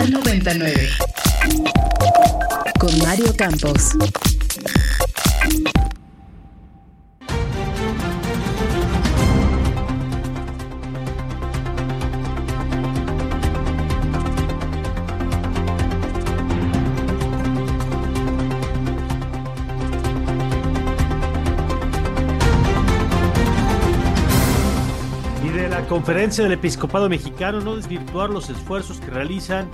Radar 99. Con Mario Campos. Y de la conferencia del episcopado mexicano no desvirtuar los esfuerzos que realizan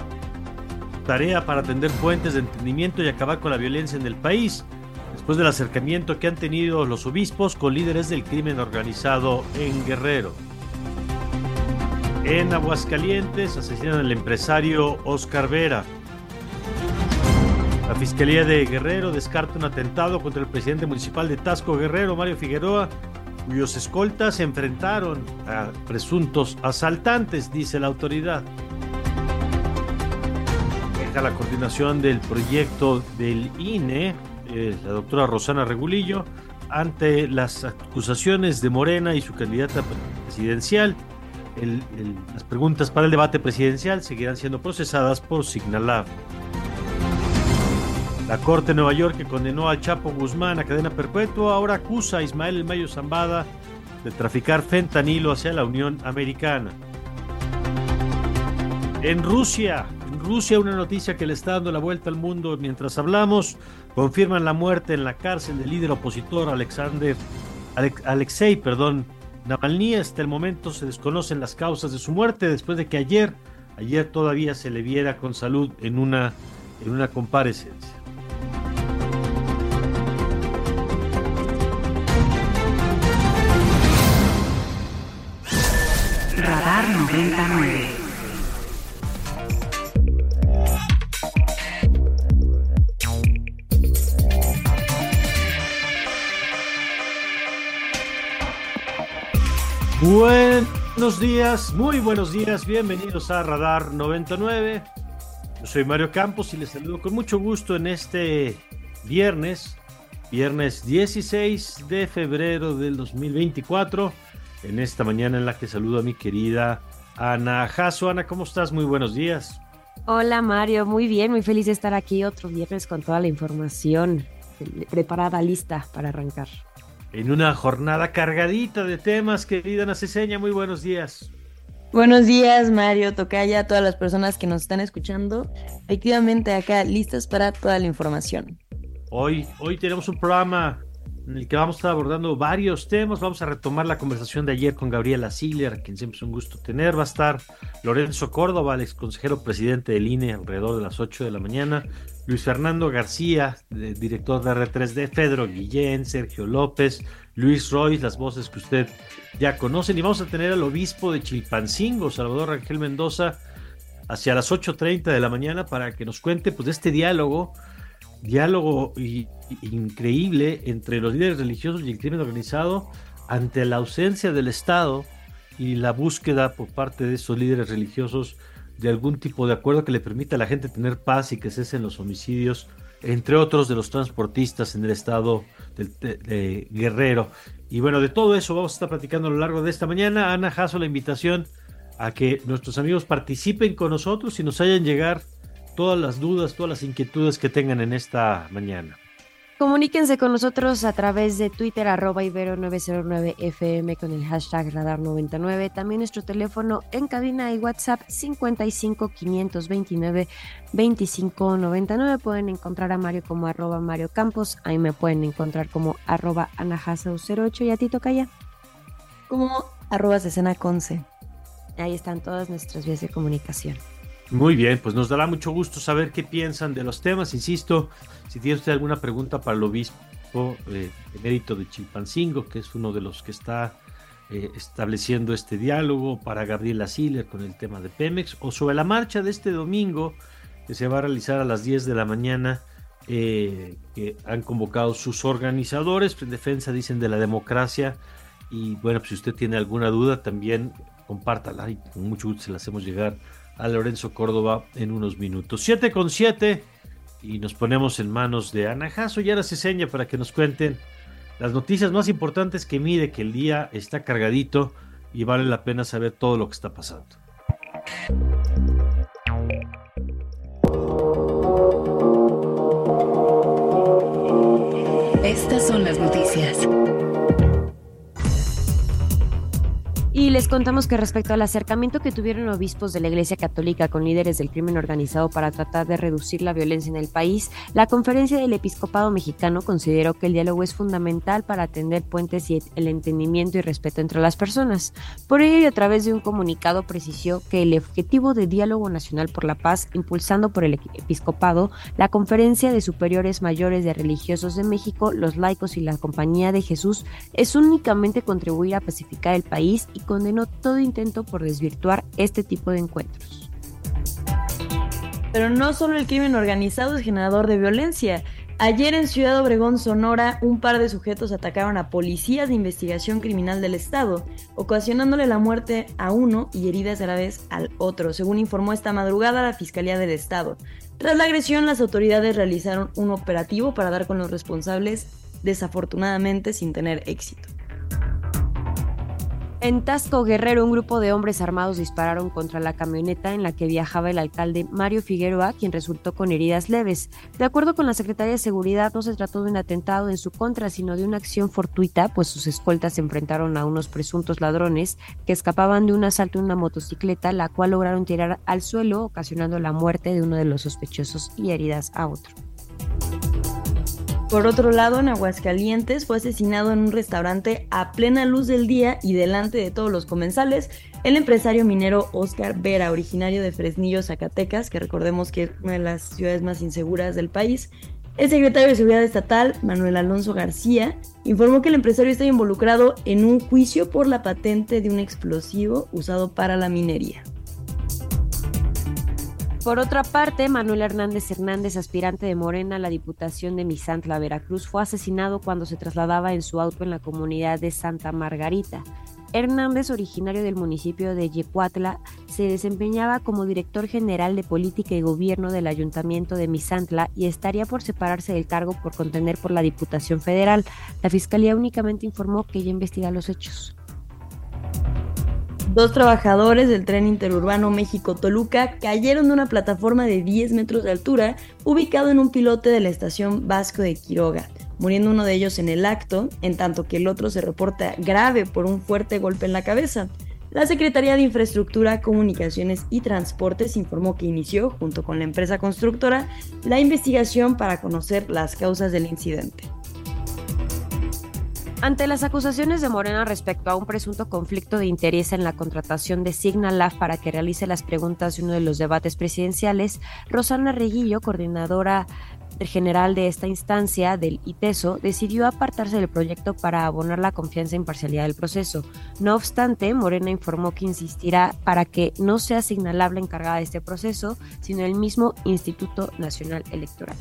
tarea para atender fuentes de entendimiento y acabar con la violencia en el país, después del acercamiento que han tenido los obispos con líderes del crimen organizado en Guerrero. En Aguascalientes asesinan al empresario Oscar Vera. La Fiscalía de Guerrero descarta un atentado contra el presidente municipal de Tasco Guerrero, Mario Figueroa, cuyos escoltas se enfrentaron a presuntos asaltantes, dice la autoridad. La coordinación del proyecto del INE, eh, la doctora Rosana Regulillo, ante las acusaciones de Morena y su candidata presidencial. Las preguntas para el debate presidencial seguirán siendo procesadas por Signalab. La Corte de Nueva York que condenó al Chapo Guzmán a cadena perpetua ahora acusa a Ismael El Mayo Zambada de traficar fentanilo hacia la Unión Americana. En Rusia, Rusia una noticia que le está dando la vuelta al mundo mientras hablamos, confirman la muerte en la cárcel del líder opositor Alexander Alex- Alexei, perdón, Navalny. Hasta el momento se desconocen las causas de su muerte después de que ayer, ayer todavía se le viera con salud en una, en una comparecencia. Radar 99. Buenos días, muy buenos días, bienvenidos a Radar 99. Yo soy Mario Campos y les saludo con mucho gusto en este viernes, viernes 16 de febrero del 2024, en esta mañana en la que saludo a mi querida Ana Jasso. Ana, ¿cómo estás? Muy buenos días. Hola, Mario. Muy bien, muy feliz de estar aquí otro viernes con toda la información preparada, lista para arrancar. En una jornada cargadita de temas, querida Ana Ceseña, muy buenos días. Buenos días, Mario, Tocaya, a todas las personas que nos están escuchando. Efectivamente, acá listas para toda la información. Hoy, hoy tenemos un programa en el que vamos a estar abordando varios temas. Vamos a retomar la conversación de ayer con Gabriela Siller, a quien siempre es un gusto tener. Va a estar Lorenzo Córdoba, el ex consejero presidente del INE, alrededor de las 8 de la mañana. Luis Fernando García, director de R3D, Pedro Guillén, Sergio López, Luis Roy, las voces que usted ya conocen. Y vamos a tener al obispo de Chilpancingo, Salvador Rangel Mendoza, hacia las 8.30 de la mañana para que nos cuente pues, este diálogo diálogo increíble entre los líderes religiosos y el crimen organizado ante la ausencia del Estado y la búsqueda por parte de esos líderes religiosos de algún tipo de acuerdo que le permita a la gente tener paz y que cesen los homicidios, entre otros de los transportistas en el estado de Guerrero. Y bueno, de todo eso vamos a estar platicando a lo largo de esta mañana. Ana Jasso, la invitación a que nuestros amigos participen con nosotros y nos hayan llegar todas las dudas, todas las inquietudes que tengan en esta mañana. Comuníquense con nosotros a través de Twitter, arroba ibero909fm con el hashtag radar99. También nuestro teléfono en cabina y WhatsApp 55 529 2599. Pueden encontrar a Mario como arroba Mario Campos. Ahí me pueden encontrar como arroba anajasau08 y a ti Tocaya. Como arroba escena conce. Ahí están todas nuestras vías de comunicación. Muy bien, pues nos dará mucho gusto saber qué piensan de los temas. Insisto, si tiene usted alguna pregunta para el obispo eh, emérito de Chilpancingo, que es uno de los que está eh, estableciendo este diálogo para Gabriela Siller con el tema de Pemex o sobre la marcha de este domingo que se va a realizar a las 10 de la mañana eh, que han convocado sus organizadores en defensa, dicen, de la democracia. Y bueno, pues si usted tiene alguna duda, también compártala y con mucho gusto se la hacemos llegar a Lorenzo Córdoba en unos minutos. 7 con 7 y nos ponemos en manos de Ana Jasso y ahora se seña para que nos cuenten las noticias más importantes que mide que el día está cargadito y vale la pena saber todo lo que está pasando. Estas son las noticias. Y les contamos que respecto al acercamiento que tuvieron obispos de la Iglesia Católica con líderes del crimen organizado para tratar de reducir la violencia en el país, la conferencia del episcopado mexicano consideró que el diálogo es fundamental para atender puentes y el entendimiento y respeto entre las personas. Por ello, y a través de un comunicado, precisó que el objetivo de Diálogo Nacional por la Paz, impulsando por el episcopado, la Conferencia de Superiores Mayores de Religiosos de México, los laicos y la Compañía de Jesús, es únicamente contribuir a pacificar el país y condenó todo intento por desvirtuar este tipo de encuentros. Pero no solo el crimen organizado es generador de violencia. Ayer en Ciudad Obregón, Sonora, un par de sujetos atacaron a policías de investigación criminal del Estado, ocasionándole la muerte a uno y heridas graves al otro, según informó esta madrugada la Fiscalía del Estado. Tras la agresión, las autoridades realizaron un operativo para dar con los responsables, desafortunadamente sin tener éxito. En Tasco Guerrero, un grupo de hombres armados dispararon contra la camioneta en la que viajaba el alcalde Mario Figueroa, quien resultó con heridas leves. De acuerdo con la Secretaría de Seguridad, no se trató de un atentado en su contra, sino de una acción fortuita, pues sus escoltas se enfrentaron a unos presuntos ladrones que escapaban de un asalto en una motocicleta, la cual lograron tirar al suelo, ocasionando la muerte de uno de los sospechosos y heridas a otro. Por otro lado, en Aguascalientes fue asesinado en un restaurante a plena luz del día y delante de todos los comensales el empresario minero Oscar Vera, originario de Fresnillo, Zacatecas, que recordemos que es una de las ciudades más inseguras del país. El secretario de Seguridad Estatal, Manuel Alonso García, informó que el empresario está involucrado en un juicio por la patente de un explosivo usado para la minería. Por otra parte, Manuel Hernández Hernández, aspirante de Morena a la Diputación de Misantla, Veracruz, fue asesinado cuando se trasladaba en su auto en la comunidad de Santa Margarita. Hernández, originario del municipio de Yecuatla, se desempeñaba como director general de política y gobierno del ayuntamiento de Misantla y estaría por separarse del cargo por contender por la Diputación Federal. La Fiscalía únicamente informó que ya investiga los hechos. Dos trabajadores del tren interurbano México-Toluca cayeron de una plataforma de 10 metros de altura ubicado en un pilote de la estación Vasco de Quiroga, muriendo uno de ellos en el acto, en tanto que el otro se reporta grave por un fuerte golpe en la cabeza. La Secretaría de Infraestructura, Comunicaciones y Transportes informó que inició, junto con la empresa constructora, la investigación para conocer las causas del incidente. Ante las acusaciones de Morena respecto a un presunto conflicto de interés en la contratación de Signalaf para que realice las preguntas de uno de los debates presidenciales, Rosana Reguillo, coordinadora general de esta instancia del ITESO decidió apartarse del proyecto para abonar la confianza e imparcialidad del proceso. No obstante, Morena informó que insistirá para que no sea Signalab la encargada de este proceso, sino el mismo Instituto Nacional Electoral.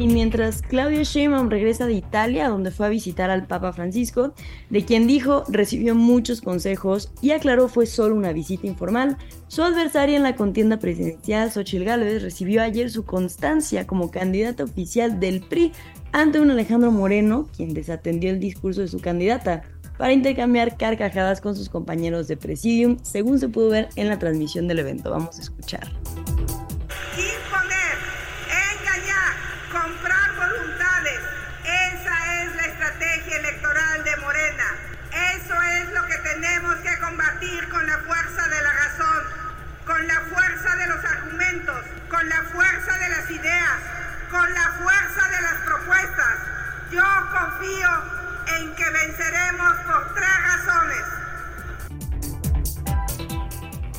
Y mientras Claudio Sheinbaum regresa de Italia, donde fue a visitar al Papa Francisco, de quien dijo recibió muchos consejos y aclaró fue solo una visita informal, su adversaria en la contienda presidencial, Xochitl Gálvez, recibió ayer su constancia como candidata oficial del PRI ante un Alejandro Moreno, quien desatendió el discurso de su candidata para intercambiar carcajadas con sus compañeros de Presidium, según se pudo ver en la transmisión del evento. Vamos a escuchar.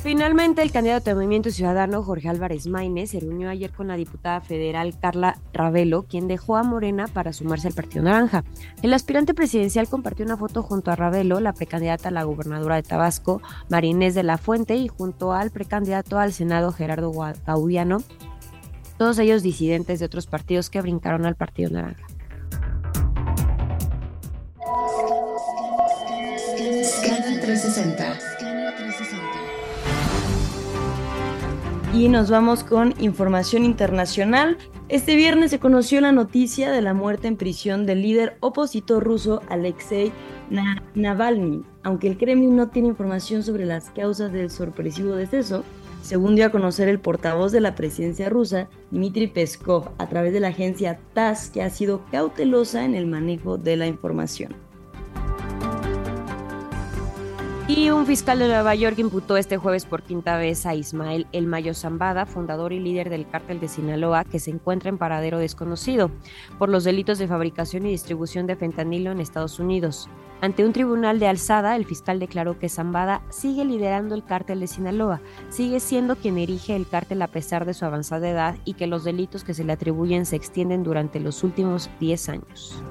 Finalmente, el candidato de Movimiento Ciudadano, Jorge Álvarez Maínez, se reunió ayer con la diputada federal Carla Ravelo, quien dejó a Morena para sumarse al Partido Naranja. El aspirante presidencial compartió una foto junto a Ravelo, la precandidata a la gobernadora de Tabasco, Marinés de la Fuente, y junto al precandidato al Senado, Gerardo Gaudiano, todos ellos disidentes de otros partidos que brincaron al Partido Naranja. Scanner 360. Y nos vamos con información internacional. Este viernes se conoció la noticia de la muerte en prisión del líder opositor ruso Alexei Navalny. Aunque el Kremlin no tiene información sobre las causas del sorpresivo deceso, según dio a conocer el portavoz de la presidencia rusa, Dmitry Peskov, a través de la agencia TASS, que ha sido cautelosa en el manejo de la información. Y un fiscal de Nueva York imputó este jueves por quinta vez a Ismael El Mayo Zambada, fundador y líder del cártel de Sinaloa, que se encuentra en paradero desconocido, por los delitos de fabricación y distribución de fentanilo en Estados Unidos. Ante un tribunal de alzada, el fiscal declaró que Zambada sigue liderando el cártel de Sinaloa, sigue siendo quien dirige el cártel a pesar de su avanzada edad y que los delitos que se le atribuyen se extienden durante los últimos 10 años.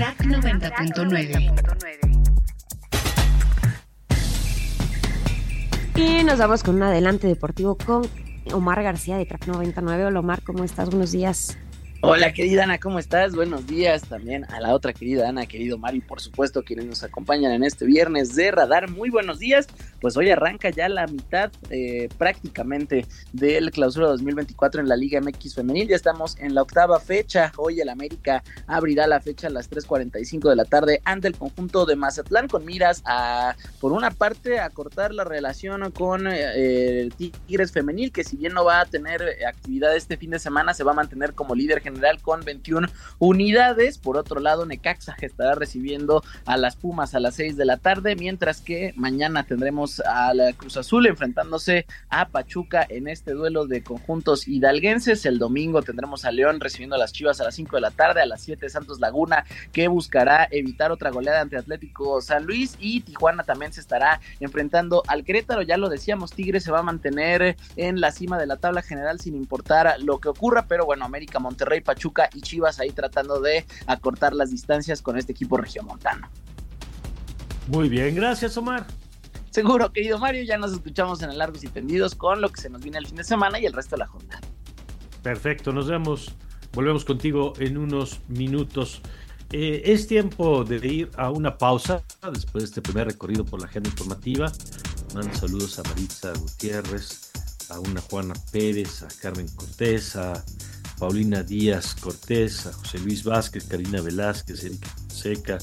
Crack 90.9. Y nos vamos con un adelante deportivo con Omar García de Crack 99. Hola Omar, ¿cómo estás? Buenos días. Hola querida Ana, ¿cómo estás? Buenos días también a la otra querida Ana, querido Mari, por supuesto, quienes nos acompañan en este viernes de Radar. Muy buenos días. Pues hoy arranca ya la mitad eh, prácticamente del clausura 2024 en la Liga MX Femenil. Ya estamos en la octava fecha. Hoy el América abrirá la fecha a las 3.45 de la tarde ante el conjunto de Mazatlán con miras a, por una parte, a cortar la relación con eh, Tigres Femenil, que si bien no va a tener actividad este fin de semana, se va a mantener como líder general con 21 unidades. Por otro lado, Necaxa estará recibiendo a las Pumas a las 6 de la tarde, mientras que mañana tendremos a la Cruz Azul enfrentándose a Pachuca en este duelo de conjuntos hidalguenses. El domingo tendremos a León recibiendo a las Chivas a las 5 de la tarde, a las 7 Santos Laguna, que buscará evitar otra goleada ante Atlético San Luis y Tijuana también se estará enfrentando al Querétaro. Ya lo decíamos, Tigre se va a mantener en la cima de la tabla general sin importar lo que ocurra, pero bueno, América, Monterrey, Pachuca y Chivas ahí tratando de acortar las distancias con este equipo regiomontano. Muy bien, gracias Omar. Seguro, querido Mario, ya nos escuchamos en el Largos y Tendidos con lo que se nos viene el fin de semana y el resto de la jornada. Perfecto, nos vemos. Volvemos contigo en unos minutos. Eh, es tiempo de ir a una pausa después de este primer recorrido por la agenda informativa. Mando saludos a Maritza Gutiérrez, a una Juana Pérez, a Carmen Cortés, a Paulina Díaz Cortés, a José Luis Vázquez, Karina Velázquez, Erika Seca,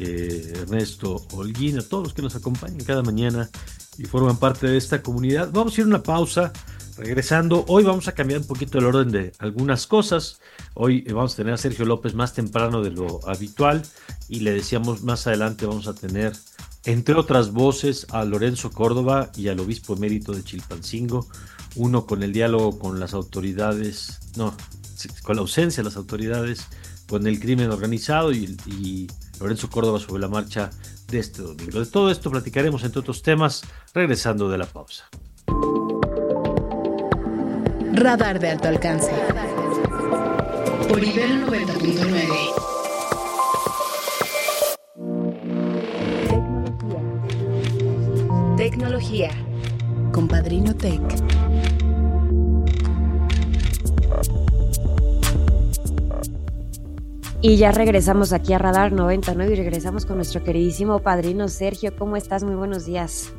eh, Ernesto Holguín, a todos los que nos acompañan cada mañana y forman parte de esta comunidad. Vamos a ir a una pausa. Regresando, hoy vamos a cambiar un poquito el orden de algunas cosas. Hoy eh, vamos a tener a Sergio López más temprano de lo habitual y le decíamos más adelante vamos a tener, entre otras voces, a Lorenzo Córdoba y al obispo emérito de Chilpancingo, uno con el diálogo con las autoridades, no, con la ausencia de las autoridades, con el crimen organizado y, y Lorenzo Córdoba sobre la marcha de este domingo. De todo esto platicaremos entre otros temas regresando de la pausa. Radar de alto alcance. Por Ibero 90.9. Tecnología. Con Padrino Tech. Y ya regresamos aquí a Radar 99 y regresamos con nuestro queridísimo padrino Sergio. ¿Cómo estás? Muy buenos días.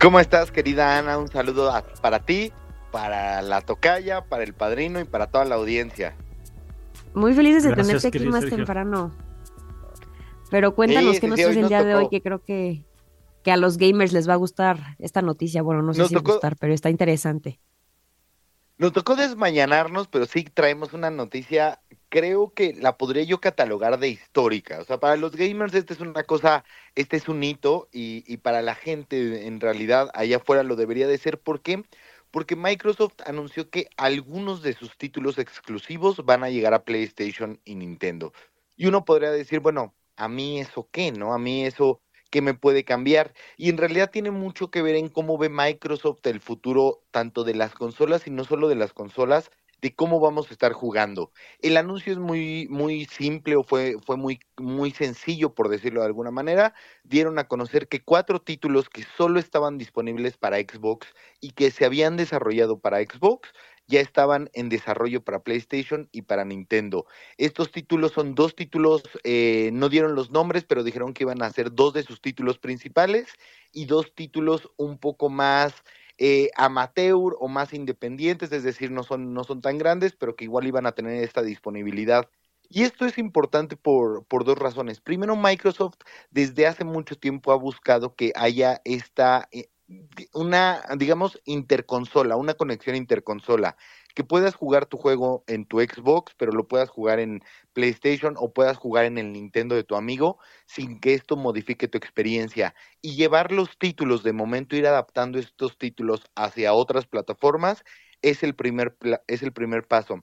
¿Cómo estás, querida Ana? Un saludo a- para ti, para la tocaya, para el padrino y para toda la audiencia. Muy felices de Gracias, tenerte aquí más Sergio. temprano. Pero cuéntanos Sí, qué sí, nos sí, traes hoy el día de hoy, que creo que, que a los gamers les va a gustar esta noticia. Bueno, no sé Nos si tocó- gustar, pero está interesante. Nos tocó desmañanarnos, pero sí traemos una noticia, creo que la podría yo catalogar de histórica. O sea, para los gamers esta es una cosa, este es un hito y, y para la gente en realidad allá afuera lo debería de ser. ¿Por qué? Porque Microsoft anunció que algunos de sus títulos exclusivos van a llegar a PlayStation y Nintendo. Y uno podría decir, bueno, ¿a mí eso qué, no? A mí eso qué me puede cambiar. Y en realidad tiene mucho que ver en cómo ve Microsoft el futuro tanto de las consolas y no solo de las consolas, de cómo vamos a estar jugando. El anuncio es muy, muy simple o fue, fue muy, muy sencillo, por decirlo de alguna manera. Dieron a conocer que cuatro títulos que solo estaban disponibles para Xbox y que se habían desarrollado para Xbox ya estaban en desarrollo para PlayStation y para Nintendo. Estos títulos son dos títulos, eh, no dieron los nombres, pero dijeron que iban a ser dos de sus títulos principales y dos títulos un poco más eh, amateur o más independientes, es decir, no son, no son tan grandes, pero que igual iban a tener esta disponibilidad. Y esto es importante por, por dos razones. Primero, Microsoft desde hace mucho tiempo ha buscado que haya esta eh, una, digamos, interconsola, una conexión interconsola, que puedas jugar tu juego en tu Xbox, pero lo puedas jugar en PlayStation o puedas jugar en el Nintendo de tu amigo sin que esto modifique tu experiencia y llevar los títulos de momento, ir adaptando estos títulos hacia otras plataformas es el primer, es el primer paso.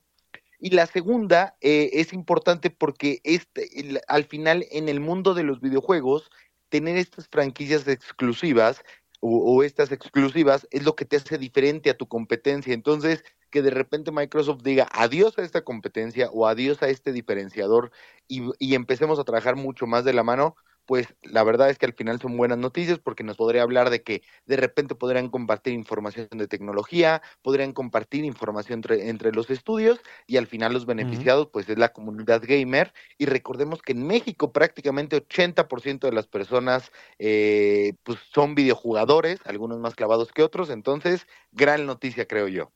Y la segunda eh, es importante porque este, al final en el mundo de los videojuegos, tener estas franquicias exclusivas o, estas exclusivas es lo que te hace diferente a tu competencia. Entonces, que de repente Microsoft diga adiós a esta competencia o adiós a este diferenciador y, y empecemos a trabajar mucho más de la mano, pues la verdad es que al final son buenas noticias porque nos podría hablar de que de repente podrían compartir información de tecnología, podrían compartir información entre, los estudios y al final los beneficiados pues es la comunidad gamer. Y recordemos que en México prácticamente 80% de las personas eh, pues son videojugadores, algunos más clavados que otros, entonces gran noticia creo yo.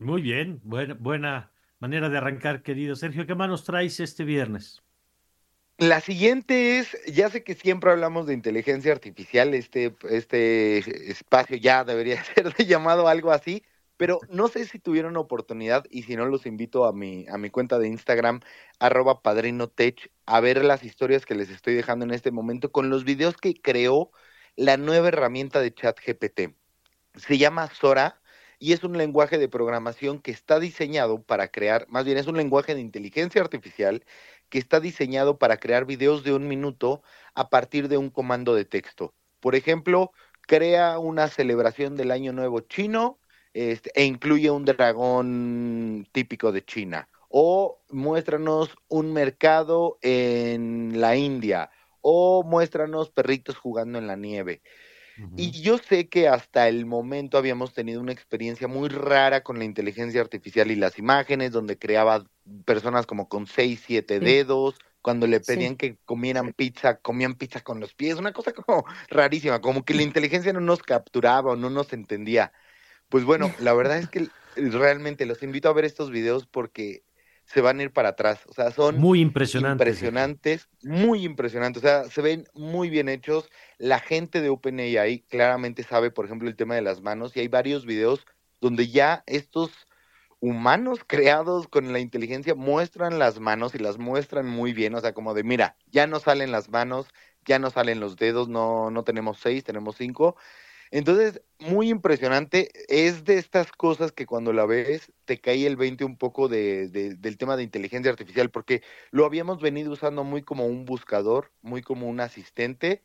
Muy bien, buena, buena manera de arrancar querido Sergio, ¿qué más nos traes este viernes? La siguiente es, ya sé que siempre hablamos de inteligencia artificial, este, este espacio ya debería ser llamado algo así, pero no sé si tuvieron oportunidad y si no los invito a mi, a mi cuenta de Instagram, arroba padrinotech, a ver las historias que les estoy dejando en este momento con los videos que creó la nueva herramienta de chat GPT. Se llama Sora y es un lenguaje de programación que está diseñado para crear, más bien es un lenguaje de inteligencia artificial que está diseñado para crear videos de un minuto a partir de un comando de texto. Por ejemplo, crea una celebración del Año Nuevo chino este, e incluye un dragón típico de China. O muéstranos un mercado en la India. O muéstranos perritos jugando en la nieve. Y yo sé que hasta el momento habíamos tenido una experiencia muy rara con la inteligencia artificial y las imágenes, donde creaba personas como con seis, siete dedos, cuando le pedían que comieran pizza, comían pizza con los pies, una cosa como rarísima, como que la inteligencia no nos capturaba o no nos entendía. Pues bueno, la verdad es que realmente los invito a ver estos videos porque se van a ir para atrás. O sea, son muy impresionantes. Impresionantes, muy impresionantes. O sea, se ven muy bien hechos. La gente de OpenAI claramente sabe, por ejemplo, el tema de las manos. Y hay varios videos donde ya estos humanos creados con la inteligencia muestran las manos y las muestran muy bien. O sea, como de, mira, ya no salen las manos, ya no salen los dedos, no, no tenemos seis, tenemos cinco. Entonces, muy impresionante. Es de estas cosas que cuando la ves te cae el 20 un poco de, del tema de inteligencia artificial, porque lo habíamos venido usando muy como un buscador, muy como un asistente,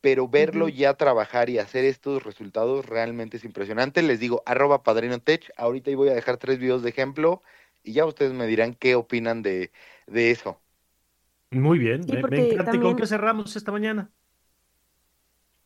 pero verlo ya trabajar y hacer estos resultados realmente es impresionante. Les digo, arroba padrino tech, ahorita voy a dejar tres videos de ejemplo y ya ustedes me dirán qué opinan de, eso. Muy bien, me, encanta. ¿Con qué cerramos esta mañana?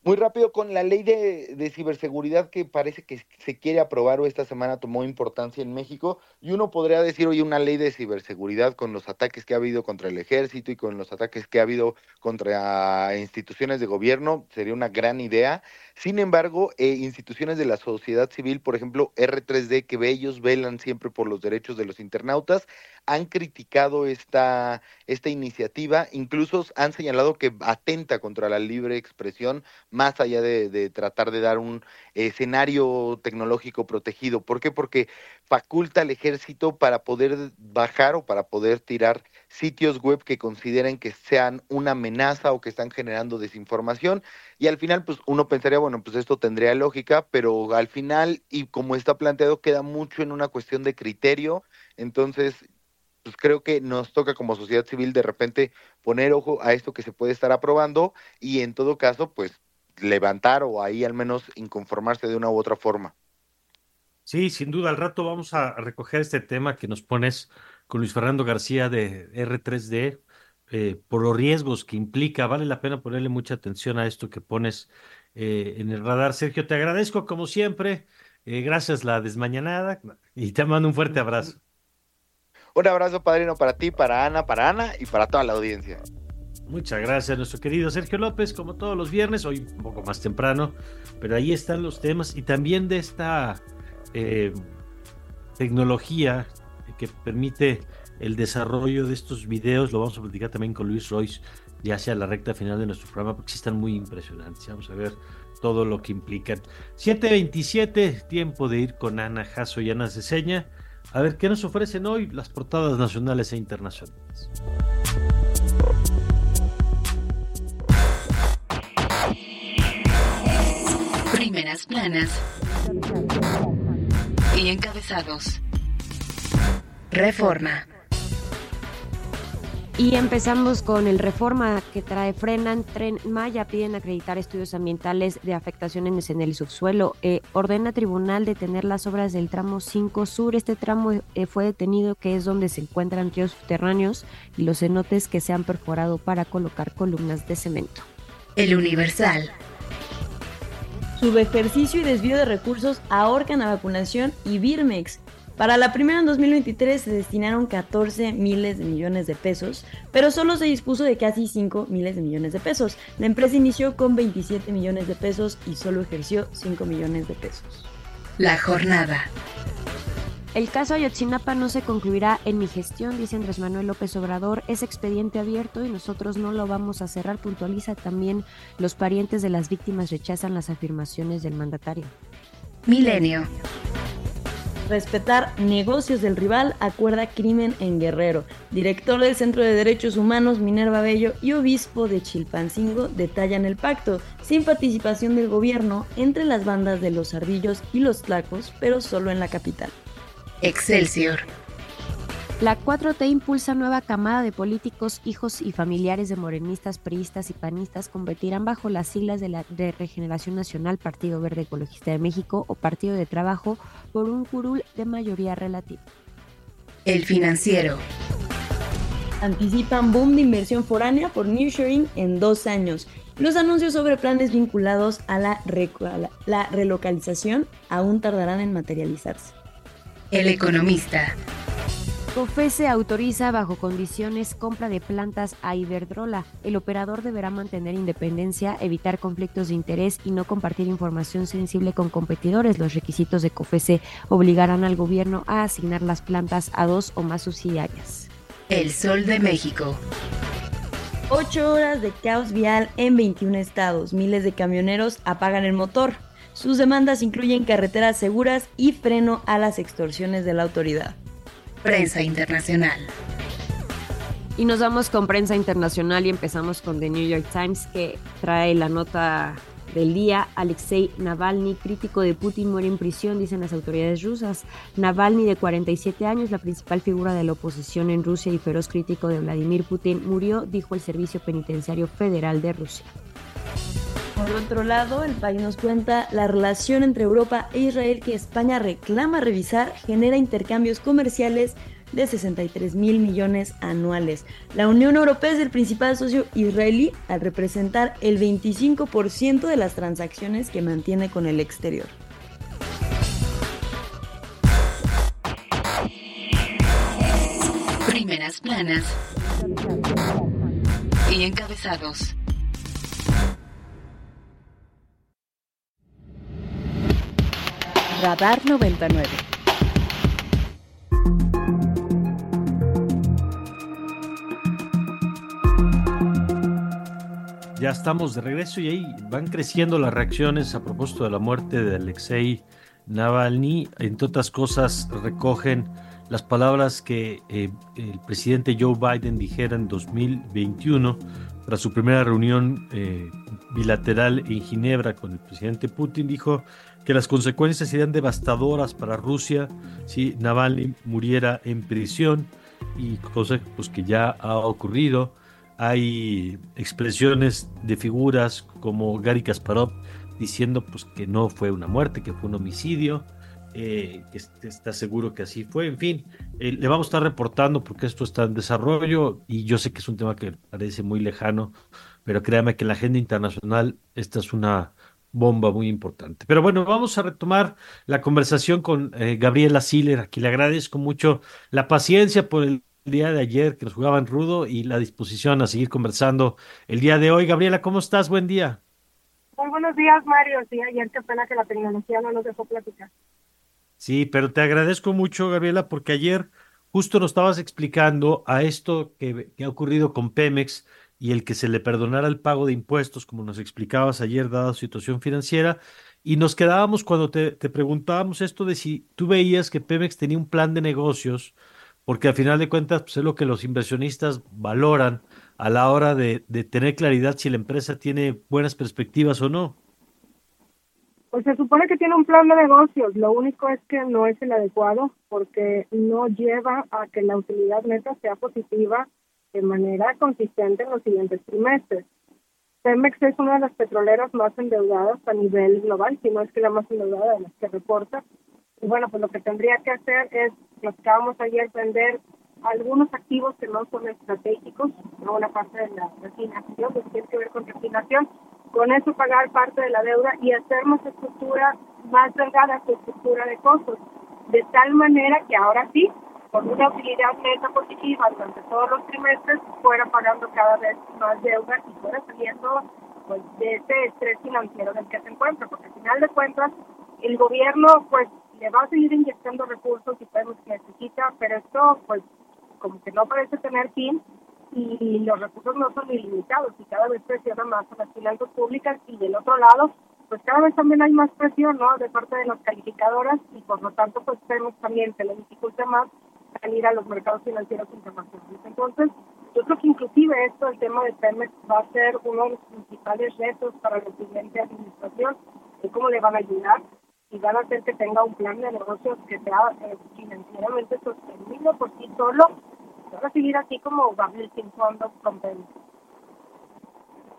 Muy rápido con la ley de, ciberseguridad que parece que se quiere aprobar o esta semana tomó importancia en México. Y uno podría decir hoy una ley de ciberseguridad con los ataques que ha habido contra el ejército y con los ataques que ha habido contra instituciones de gobierno. Sería una gran idea. Sin embargo, eh, instituciones de la sociedad civil, por ejemplo, R3D, que ellos velan siempre por los derechos de los internautas, han criticado esta, esta iniciativa, incluso han señalado que atenta contra la libre expresión, más allá de, tratar de dar un escenario tecnológico protegido. ¿Por qué? Porque faculta al ejército para poder bajar o para poder tirar sitios web que consideren que sean una amenaza o que están generando desinformación. Y al final, pues uno pensaría, bueno, pues esto tendría lógica, pero al final, y como está planteado, queda mucho en una cuestión de criterio. Entonces, pues creo que nos toca como sociedad civil de repente poner ojo a esto que se puede estar aprobando y en todo caso, pues levantar o ahí al menos inconformarse de una u otra forma. Sí, sin duda, al rato vamos a recoger este tema que nos pones con Luis Fernando García de R3D, eh, por los riesgos que implica. Vale la pena ponerle mucha atención a esto que pones eh, en el radar. Sergio, te agradezco como siempre. Eh, gracias la desmañanada y te mando un fuerte abrazo. Un abrazo, padrino, para ti, para Ana, para Ana y para toda la audiencia. Muchas gracias, nuestro querido Sergio López, como todos los viernes, hoy un poco más temprano, pero ahí están los temas y también de esta tecnología que permite el desarrollo de estos videos. Lo vamos a platicar también con Luis Royce, ya sea la recta final de nuestro programa, porque sí están muy impresionantes. Vamos a ver todo lo que implican. 7.27, tiempo de ir con Ana Jasso y Ana Ceseña. A ver qué nos ofrecen hoy las portadas nacionales e internacionales. Primeras planas y encabezados. Reforma. Y empezamos con el reforma que trae frenan Tren Maya, piden acreditar estudios ambientales de afectaciones en el subsuelo. Eh, ordena tribunal detener las obras del tramo 5 sur. Este tramo eh, fue detenido, que es donde se encuentran ríos subterráneos y los cenotes que se han perforado para colocar columnas de cemento. El Universal. Subejercicio y desvío de recursos ahorcan a vacunación y Birmex. Para la primera en 2023 se destinaron 14 miles de millones de pesos, pero solo se dispuso de casi 5 miles de millones de pesos. La empresa inició con 27 millones de pesos y solo ejerció 5 millones de pesos. La jornada. El caso Ayotzinapa no se concluirá en mi gestión, dice Andrés Manuel López Obrador. Es expediente abierto y nosotros no lo vamos a cerrar, puntualiza también. Los parientes de las víctimas rechazan las afirmaciones del mandatario. Milenio. Respetar negocios del rival acuerda crimen en Guerrero. Director del Centro de Derechos Humanos Minerva Bello y obispo de Chilpancingo detallan el pacto, sin participación del gobierno entre las bandas de los ardillos y los tlacos, pero solo en la capital. Excelsior. La 4T impulsa nueva camada de políticos, hijos y familiares de morenistas, priistas y panistas competirán bajo las siglas de la de Regeneración Nacional, Partido Verde Ecologista de México o Partido de Trabajo por un curul de mayoría relativa. El financiero. Anticipan boom de inversión foránea por Sharing en dos años. Los anuncios sobre planes vinculados a la, la relocalización aún tardarán en materializarse. El economista. COFESE autoriza bajo condiciones compra de plantas a Iberdrola. El operador deberá mantener independencia, evitar conflictos de interés y no compartir información sensible con competidores. Los requisitos de COFESE obligarán al gobierno a asignar las plantas a dos o más subsidiarias. El Sol de México. Ocho horas de caos vial en 21 estados. Miles de camioneros apagan el motor. Sus demandas incluyen carreteras seguras y freno a las extorsiones de la autoridad. Prensa internacional. Y nos vamos con prensa internacional y empezamos con The New York Times que trae la nota del día. Alexei Navalny, crítico de Putin, muere en prisión, dicen las autoridades rusas. Navalny, de 47 años, la principal figura de la oposición en Rusia y feroz crítico de Vladimir Putin, murió, dijo el Servicio Penitenciario Federal de Rusia. Por otro lado, el país nos cuenta la relación entre Europa e Israel que España reclama revisar genera intercambios comerciales de 63 mil millones anuales. La Unión Europea es el principal socio israelí al representar el 25% de las transacciones que mantiene con el exterior. Primeras planas y encabezados. Radar 99. Ya estamos de regreso y ahí van creciendo las reacciones a propósito de la muerte de Alexei Navalny. Entre otras cosas, recogen las palabras que eh, el presidente Joe Biden dijera en 2021 tras su primera reunión eh, bilateral en Ginebra con el presidente Putin. Dijo que las consecuencias serían devastadoras para Rusia si Navalny muriera en prisión. y cosa pues, que ya ha ocurrido. Hay expresiones de figuras como Gary Kasparov diciendo pues, que no fue una muerte, que fue un homicidio. Eh, que está seguro que así fue. En fin, eh, le vamos a estar reportando porque esto está en desarrollo y yo sé que es un tema que parece muy lejano, pero créame que en la agenda internacional esta es una bomba muy importante. Pero bueno, vamos a retomar la conversación con eh, Gabriela Siller, a quien le agradezco mucho la paciencia por el día de ayer que nos jugaban rudo y la disposición a seguir conversando el día de hoy. Gabriela, ¿cómo estás? Buen día. Muy buenos días, Mario. Sí, ayer qué pena que la tecnología no nos dejó platicar. Sí, pero te agradezco mucho, Gabriela, porque ayer justo nos estabas explicando a esto que, que ha ocurrido con Pemex y el que se le perdonara el pago de impuestos, como nos explicabas ayer, dada su situación financiera, y nos quedábamos cuando te, preguntábamos esto de si tú veías que Pemex tenía un plan de negocios, porque al final de cuentas pues, es lo que los inversionistas valoran a la hora de, de tener claridad si la empresa tiene buenas perspectivas o no. Pues se supone que tiene un plan de negocios, lo único es que no es el adecuado porque no lleva a que la utilidad neta sea positiva de manera consistente en los siguientes trimestres. Pemex es una de las petroleras más endeudadas a nivel global, si no es que la más endeudada de las que reporta. Y bueno, pues lo que tendría que hacer es, acabamos ayer, vender algunos activos que no son estratégicos, no una parte de la refinación, pues tiene que ver con refinación, con eso pagar parte de la deuda y hacer nuestra estructura más delgada, su estructura de costos, de tal manera que ahora sí, con una utilidad neta positiva durante todos los trimestres, fuera pagando cada vez más deuda y fuera saliendo pues, de ese estrés financiero del que se encuentra, porque al final de cuentas el gobierno pues le va a seguir inyectando recursos y podemos que necesita, pero esto pues como que no parece tener fin y los recursos no son ilimitados y cada vez presiona más a las finanzas públicas y del otro lado pues cada vez también hay más presión no de parte de las calificadoras y por lo tanto pues vemos también que le dificulta más salir a los mercados financieros internacionales entonces yo creo que inclusive esto el tema de Pemex va a ser uno de los principales retos para la siguiente administración de cómo le van a ayudar y van a hacer que tenga un plan de negocios que sea eh, financieramente sostenible por sí solo. Van a seguir así como Gabriel sin con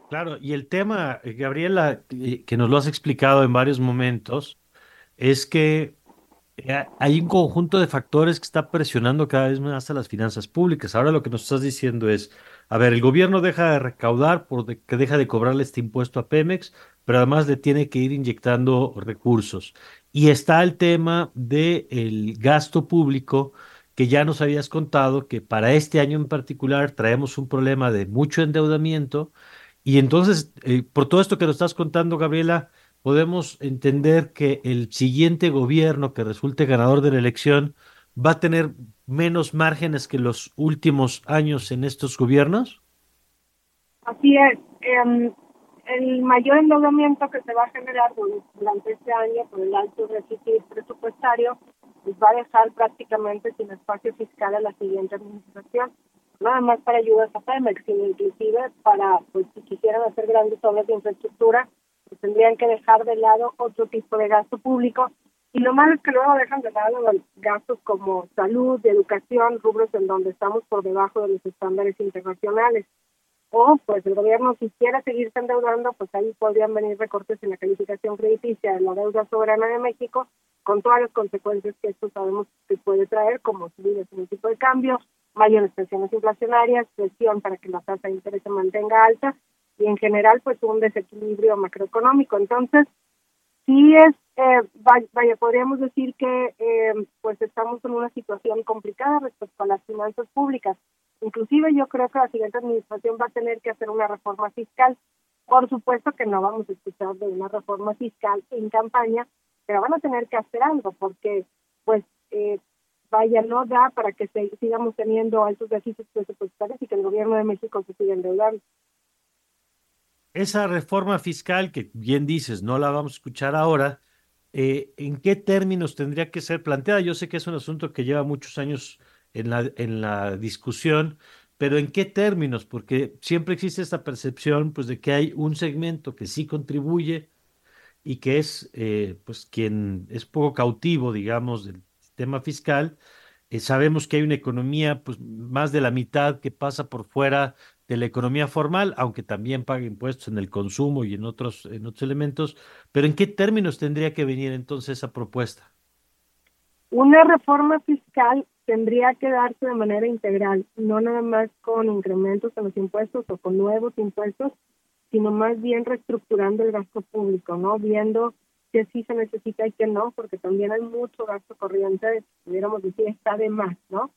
Claro, y el tema, eh, Gabriela, eh, que nos lo has explicado en varios momentos, es que hay un conjunto de factores que está presionando cada vez más a las finanzas públicas. Ahora lo que nos estás diciendo es, a ver, el gobierno deja de recaudar porque deja de cobrarle este impuesto a Pemex, pero además le tiene que ir inyectando recursos. Y está el tema del gasto público que ya nos habías contado que para este año en particular traemos un problema de mucho endeudamiento y entonces, eh, por todo esto que nos estás contando, Gabriela, podemos entender que el siguiente gobierno que resulte ganador de la elección va a tener menos márgenes que los últimos años en estos gobiernos? Así es. Em, el mayor endeudamiento que se va a generar durante este año por el alto déficit presupuestario pues va a dejar prácticamente sin espacio fiscal a la siguiente administración. Nada más para ayudas a Pemex, sino inclusive para, pues si quisieran hacer grandes obras de infraestructura, tendrían que dejar de lado otro tipo de gasto público. Y lo malo es que luego dejan de lado gastos como salud, educación, rubros en donde estamos por debajo de los estándares internacionales o pues el gobierno quisiera seguirse endeudando, pues ahí podrían venir recortes en la calificación crediticia de la deuda soberana de México, con todas las consecuencias que esto sabemos que puede traer, como subir el tipo de cambio, mayores presiones inflacionarias, presión para que la tasa de interés se mantenga alta y en general pues un desequilibrio macroeconómico. Entonces, sí es, eh, vaya, podríamos decir que eh, pues estamos en una situación complicada respecto a las finanzas públicas. Inclusive yo creo que la siguiente administración va a tener que hacer una reforma fiscal. Por supuesto que no vamos a escuchar de una reforma fiscal en campaña, pero van a tener que hacer algo porque, pues, eh, vaya, no da para que sigamos teniendo altos déficits presupuestarios y que el gobierno de México se siga endeudando. Esa reforma fiscal que bien dices, no la vamos a escuchar ahora, eh, ¿en qué términos tendría que ser planteada? Yo sé que es un asunto que lleva muchos años en la, en la discusión, pero ¿en qué términos? Porque siempre existe esta percepción pues, de que hay un segmento que sí contribuye y que es eh, pues, quien es poco cautivo, digamos, del sistema fiscal, Eh, sabemos que hay una economía, pues más de la mitad que pasa por fuera de la economía formal, aunque también paga impuestos en el consumo y en otros, en otros elementos. Pero ¿en qué términos tendría que venir entonces esa propuesta? Una reforma fiscal tendría que darse de manera integral, no nada más con incrementos en los impuestos o con nuevos impuestos, sino más bien reestructurando el gasto público, ¿no? Viendo que sí se necesita y que no, porque también hay mucho gasto corriente, pudiéramos decir, está de más, ¿no?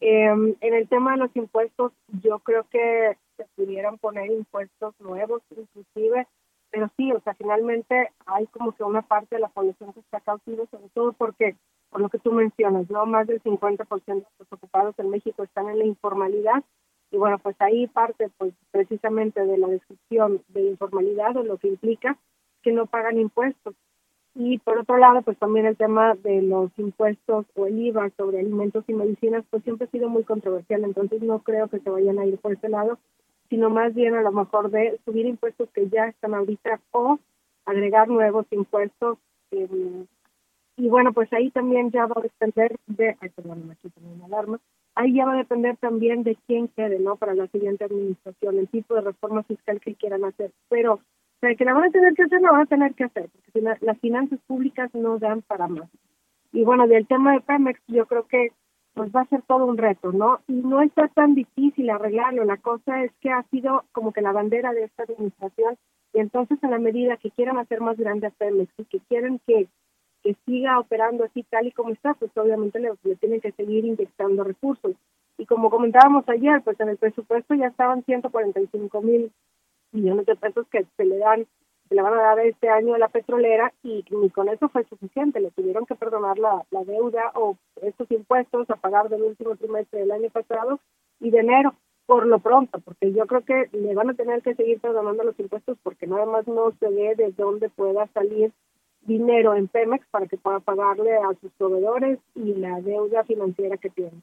Em, en el tema de los impuestos, yo creo que se pudieran poner impuestos nuevos, inclusive, pero sí, o sea, finalmente hay como que una parte de la población que está cautiva, sobre todo porque, por lo que tú mencionas, ¿no? Más del 50% de los ocupados en México están en la informalidad, y bueno, pues ahí parte pues precisamente de la descripción de informalidad o lo que implica que no pagan impuestos. Y por otro lado, pues también el tema de los impuestos o el IVA sobre alimentos y medicinas, pues siempre ha sido muy controversial, entonces no creo que se vayan a ir por ese lado, sino más bien a lo mejor de subir impuestos que ya están ahorita o agregar nuevos impuestos. Eh, y bueno, pues ahí también ya va a depender de, ay, perdón, aquí tengo una alarma, ahí ya va a depender también de quién quede, ¿no? Para la siguiente administración, el tipo de reforma fiscal que quieran hacer. Pero, o sea, que la van a tener que hacer, la van a tener que hacer, las finanzas públicas no dan para más. Y bueno, del tema de Pemex, yo creo que pues va a ser todo un reto, ¿no? Y no está tan difícil arreglarlo, la cosa es que ha sido como que la bandera de esta administración, y entonces en la medida que quieran hacer más grande a Pemex y que quieren que que siga operando así tal y como está, pues obviamente le, tienen que seguir inyectando recursos. Y como comentábamos ayer, pues en el presupuesto ya estaban 145 mil millones de pesos que se le dan, se le van a dar este año a la petrolera y ni con eso fue suficiente, le tuvieron que perdonar la, la deuda o estos impuestos a pagar del último trimestre del año pasado y de enero por lo pronto, porque yo creo que le van a tener que seguir perdonando los impuestos porque nada más no se ve de dónde pueda salir dinero en Pemex para que pueda pagarle a sus proveedores y la deuda financiera que tiene.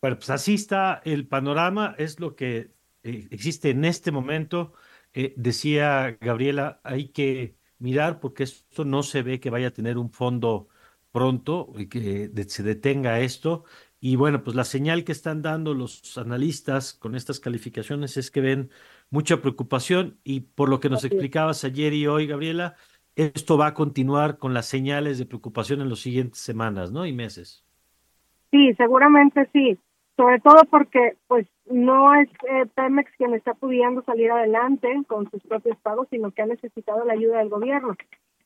Bueno, pues así está el panorama, es lo que existe en este momento. Eh, decía Gabriela, hay que mirar porque esto no se ve que vaya a tener un fondo pronto y que se detenga esto. Y bueno, pues la señal que están dando los analistas con estas calificaciones es que ven mucha preocupación y por lo que nos explicabas ayer y hoy, Gabriela, esto va a continuar con las señales de preocupación en las siguientes semanas, ¿no? Y meses. Sí, seguramente sí. Sobre todo porque, pues, no es eh, Pemex quien está pudiendo salir adelante con sus propios pagos, sino que ha necesitado la ayuda del gobierno.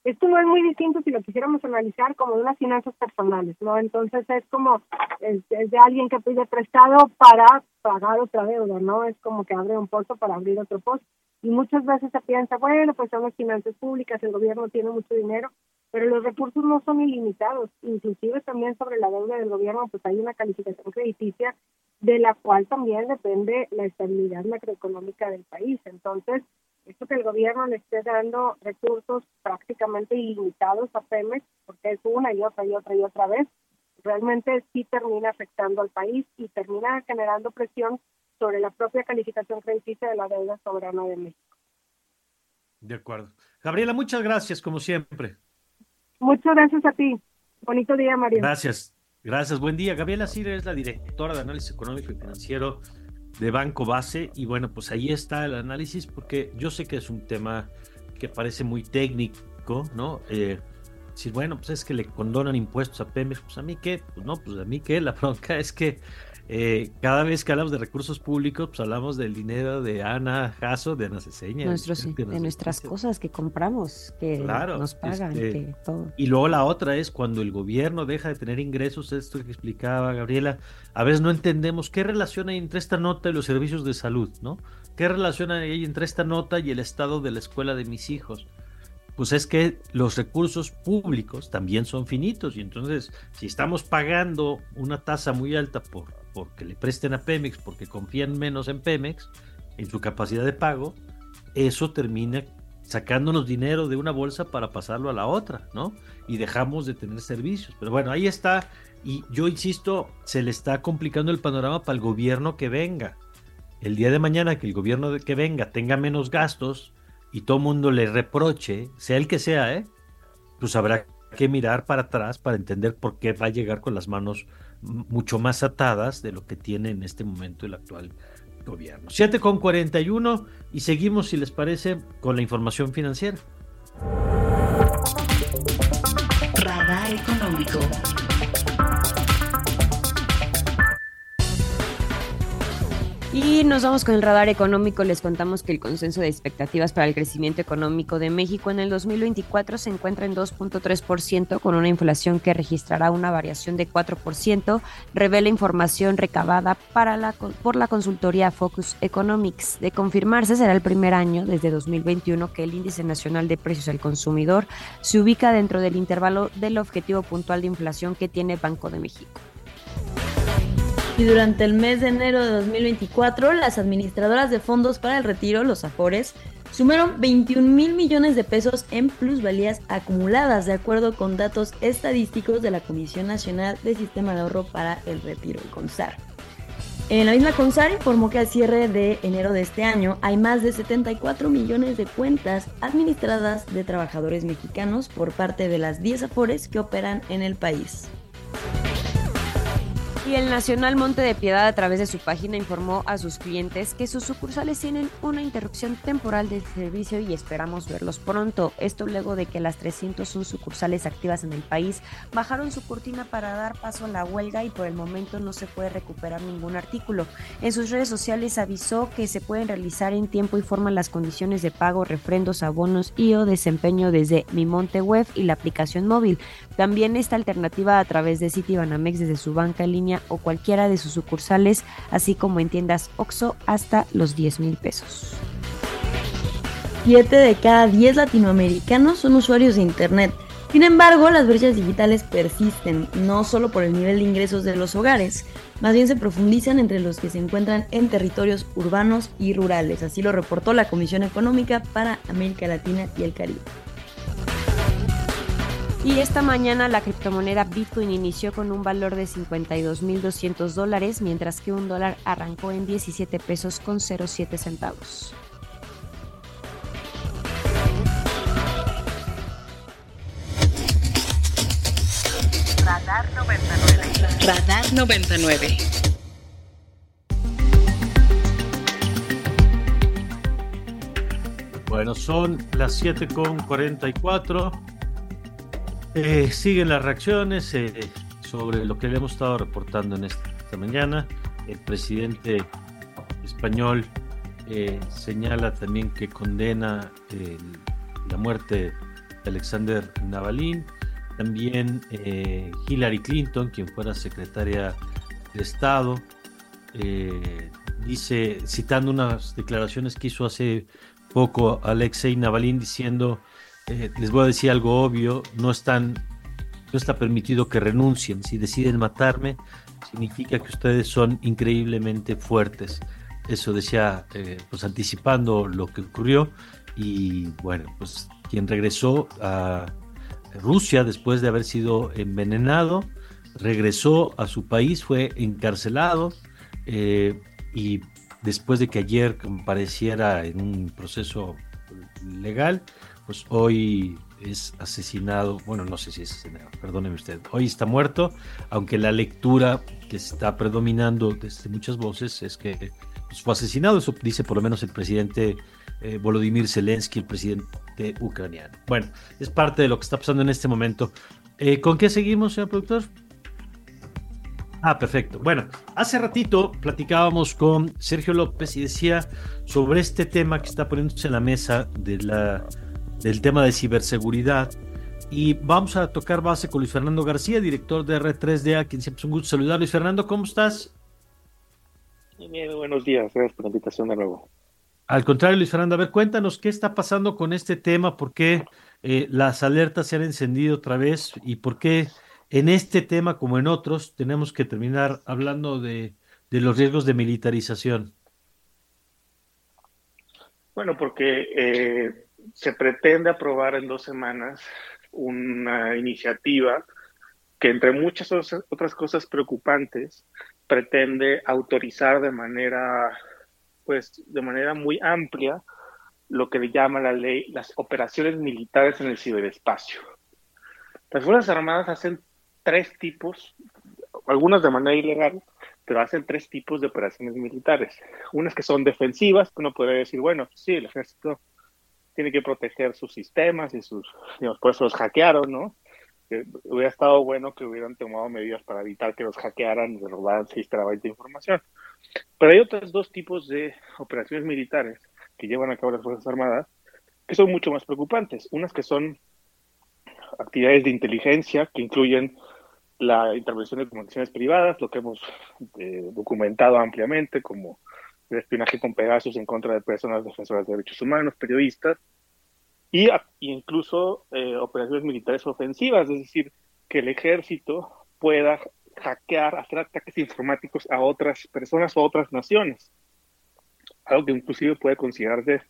Esto no es muy distinto si lo quisiéramos analizar como de unas finanzas personales, ¿no? Entonces es como es, de alguien que pide prestado para pagar otra deuda, ¿no? Es como que abre un pozo para abrir otro pozo. Y muchas veces se piensa, bueno, pues son las finanzas públicas, el gobierno tiene mucho dinero, pero los recursos no son ilimitados. Inclusive también sobre la deuda del gobierno, pues hay una calificación crediticia de la cual también depende la estabilidad macroeconómica del país. Entonces, esto que el gobierno le esté dando recursos prácticamente ilimitados a Pemex, porque es una y otra y otra y otra vez, realmente sí termina afectando al país y termina generando presión sobre la propia calificación crediticia de la deuda soberana de México. De acuerdo. Gabriela, muchas gracias, como siempre. Muchas gracias a ti. Bonito día, María. Gracias. Gracias, buen día. Gabriela Sire es la directora de análisis económico y financiero de Banco Base. Y bueno, pues ahí está el análisis, porque yo sé que es un tema que parece muy técnico, ¿no? Eh, si bueno, pues es que le condonan impuestos a Pemex, pues a mí qué, pues no, pues a mí qué, la bronca es que eh, cada vez que hablamos de recursos públicos, pues hablamos del dinero de Ana Jasso, de Ana Ceseña. de, nuestras cosas que compramos, que nos pagan. Este, y luego la otra es cuando el gobierno deja de tener ingresos, esto que explicaba Gabriela, a veces no entendemos qué relación hay entre esta nota y los servicios de salud, ¿no? ¿Qué relación hay entre esta nota y el estado de la escuela de mis hijos? pues es que los recursos públicos también son finitos y entonces si estamos pagando una tasa muy alta por porque le presten a Pemex, porque confían menos en Pemex, en su capacidad de pago, eso termina sacándonos dinero de una bolsa para pasarlo a la otra, ¿no? Y dejamos de tener servicios. Pero bueno, ahí está. Y yo insisto, se le está complicando el panorama para el gobierno que venga. El día de mañana que el gobierno que venga tenga menos gastos y todo mundo le reproche, sea el que sea, ¿eh? Pues habrá que mirar para atrás para entender por qué va a llegar con las manos mucho más atadas de lo que tiene en este momento el actual gobierno. 7 con 41 y seguimos, si les parece, con la información financiera. Radar económico. Nos vamos con el radar económico. Les contamos que el consenso de expectativas para el crecimiento económico de México en el 2024 se encuentra en 2.3%, con una inflación que registrará una variación de 4%, revela información recabada para la, por la consultoría Focus Economics. De confirmarse, será el primer año desde 2021 que el índice nacional de precios al consumidor se ubica dentro del intervalo del objetivo puntual de inflación que tiene Banco de México. Y durante el mes de enero de 2024, las administradoras de fondos para el retiro, los AFORES, sumaron 21 mil millones de pesos en plusvalías acumuladas, de acuerdo con datos estadísticos de la Comisión Nacional de Sistema de Ahorro para el Retiro, el CONSAR. En la misma CONSAR informó que al cierre de enero de este año hay más de 74 millones de cuentas administradas de trabajadores mexicanos por parte de las 10 AFORES que operan en el país. Y el Nacional Monte de Piedad a través de su página informó a sus clientes que sus sucursales tienen una interrupción temporal del servicio y esperamos verlos pronto. Esto luego de que las 301 sucursales activas en el país bajaron su cortina para dar paso a la huelga y por el momento no se puede recuperar ningún artículo. En sus redes sociales avisó que se pueden realizar en tiempo y forma las condiciones de pago, refrendos, abonos y o desempeño desde Mi Monte Web y la aplicación móvil. También esta alternativa a través de Citibanamex desde su banca en línea o cualquiera de sus sucursales, así como en tiendas OXO hasta los 10 mil pesos. 7 de cada 10 latinoamericanos son usuarios de Internet. Sin embargo, las brechas digitales persisten, no solo por el nivel de ingresos de los hogares, más bien se profundizan entre los que se encuentran en territorios urbanos y rurales, así lo reportó la Comisión Económica para América Latina y el Caribe. Y esta mañana la criptomoneda Bitcoin inició con un valor de 52.200 dólares, mientras que un dólar arrancó en 17 pesos con 07 centavos. Radar 99. Radar 99. Bueno, son las 7 con 44. Eh, siguen las reacciones eh, sobre lo que le hemos estado reportando en esta mañana. El presidente español eh, señala también que condena la muerte de Alexander Navalny. También Hillary Clinton, quien fuera secretaria de Estado, dice, citando unas declaraciones que hizo hace poco Alexei Navalny, diciendo eh, les voy a decir algo obvio, no están, no está permitido que renuncien. Si deciden matarme, significa que ustedes son increíblemente fuertes. Eso decía, eh, pues anticipando lo que ocurrió. Y bueno, pues quien regresó a Rusia después de haber sido envenenado, regresó a su país, fue encarcelado eh, y después de que ayer compareciera en un proceso legal, pues hoy es asesinado, bueno, no sé si es asesinado, perdóneme usted, hoy está muerto, aunque la lectura que está predominando desde muchas voces es que pues, fue asesinado, eso dice por lo menos el presidente eh, Volodymyr Zelensky, el presidente ucraniano. Bueno, es parte de lo que está pasando en este momento. Eh, ¿Con qué seguimos, señor productor? Ah, perfecto. Bueno, hace ratito platicábamos con Sergio López y decía sobre este tema que está poniéndose en la mesa de la del tema de ciberseguridad. Y vamos a tocar base con Luis Fernando García, director de R3DA, quien siempre es un gusto saludar. Luis Fernando, ¿cómo estás? Bien, buenos días, gracias por la invitación de nuevo. Al contrario, Luis Fernando, a ver, cuéntanos qué está pasando con este tema, por qué eh, las alertas se han encendido otra vez y por qué en este tema, como en otros, tenemos que terminar hablando de, de los riesgos de militarización. Bueno, porque eh, se pretende aprobar en dos semanas una iniciativa que entre muchas otras cosas preocupantes pretende autorizar de manera pues de manera muy amplia lo que le llama la ley las operaciones militares en el ciberespacio. Las Fuerzas Armadas hacen tres tipos, algunas de manera ilegal, pero hacen tres tipos de operaciones militares. Unas que son defensivas, que uno podría decir, bueno, sí, el ejército tiene que proteger sus sistemas y sus, digamos, por eso los hackearon, ¿no? Hubiera estado bueno que hubieran tomado medidas para evitar que los hackearan y robaran 6 terabytes de información. Pero hay otros dos tipos de operaciones militares que llevan a cabo las Fuerzas Armadas que son mucho más preocupantes. Unas que son actividades de inteligencia que incluyen la intervención de comunicaciones privadas, lo que hemos eh, documentado ampliamente, como el espionaje con Pegasus en contra de personas defensoras de derechos humanos, periodistas, y a- incluso eh, operaciones militares ofensivas, es decir, que el ejército pueda hackear, hacer ataques informáticos a otras personas o otras naciones, algo que inclusive puede considerarse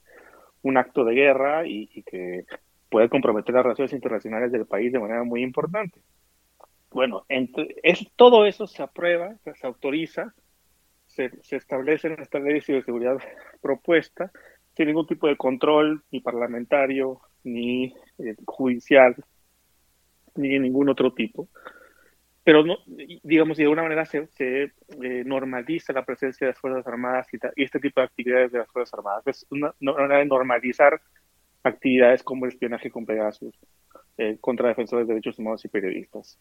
un acto de guerra y, que puede comprometer las relaciones internacionales del país de manera muy importante. Bueno, es, todo eso se aprueba, se autoriza, se, se establece en esta ley de ciberseguridad propuesta, sin ningún tipo de control, ni parlamentario, ni eh, judicial, ni de ningún otro tipo. Pero, no, digamos, de alguna manera se, se eh, normaliza la presencia de las Fuerzas Armadas y, y este tipo de actividades de las Fuerzas Armadas. Es una, una manera de normalizar actividades como el espionaje con Pegasus eh, contra defensores de derechos humanos y periodistas.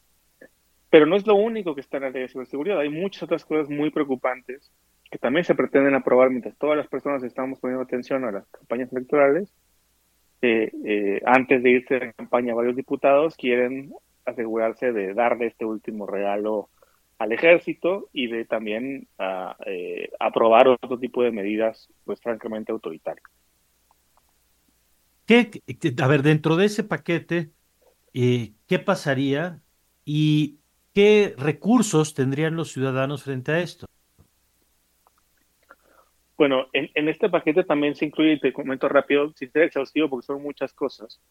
Pero no es lo único que está en la ley de ciberseguridad. Hay muchas otras cosas muy preocupantes que también se pretenden aprobar mientras todas las personas estamos poniendo atención a las campañas electorales. Eh, antes de irse a campaña, varios diputados quieren asegurarse de darle este último regalo al ejército y de también ah, eh, aprobar otro tipo de medidas, pues francamente autoritarias. ¿Qué, qué- a ver, dentro de ese paquete, eh, ¿qué pasaría y qué recursos tendrían los ciudadanos frente a esto? Bueno, en, este paquete también se incluye, te comento rápido, sin ser exhaustivo porque son muchas cosas,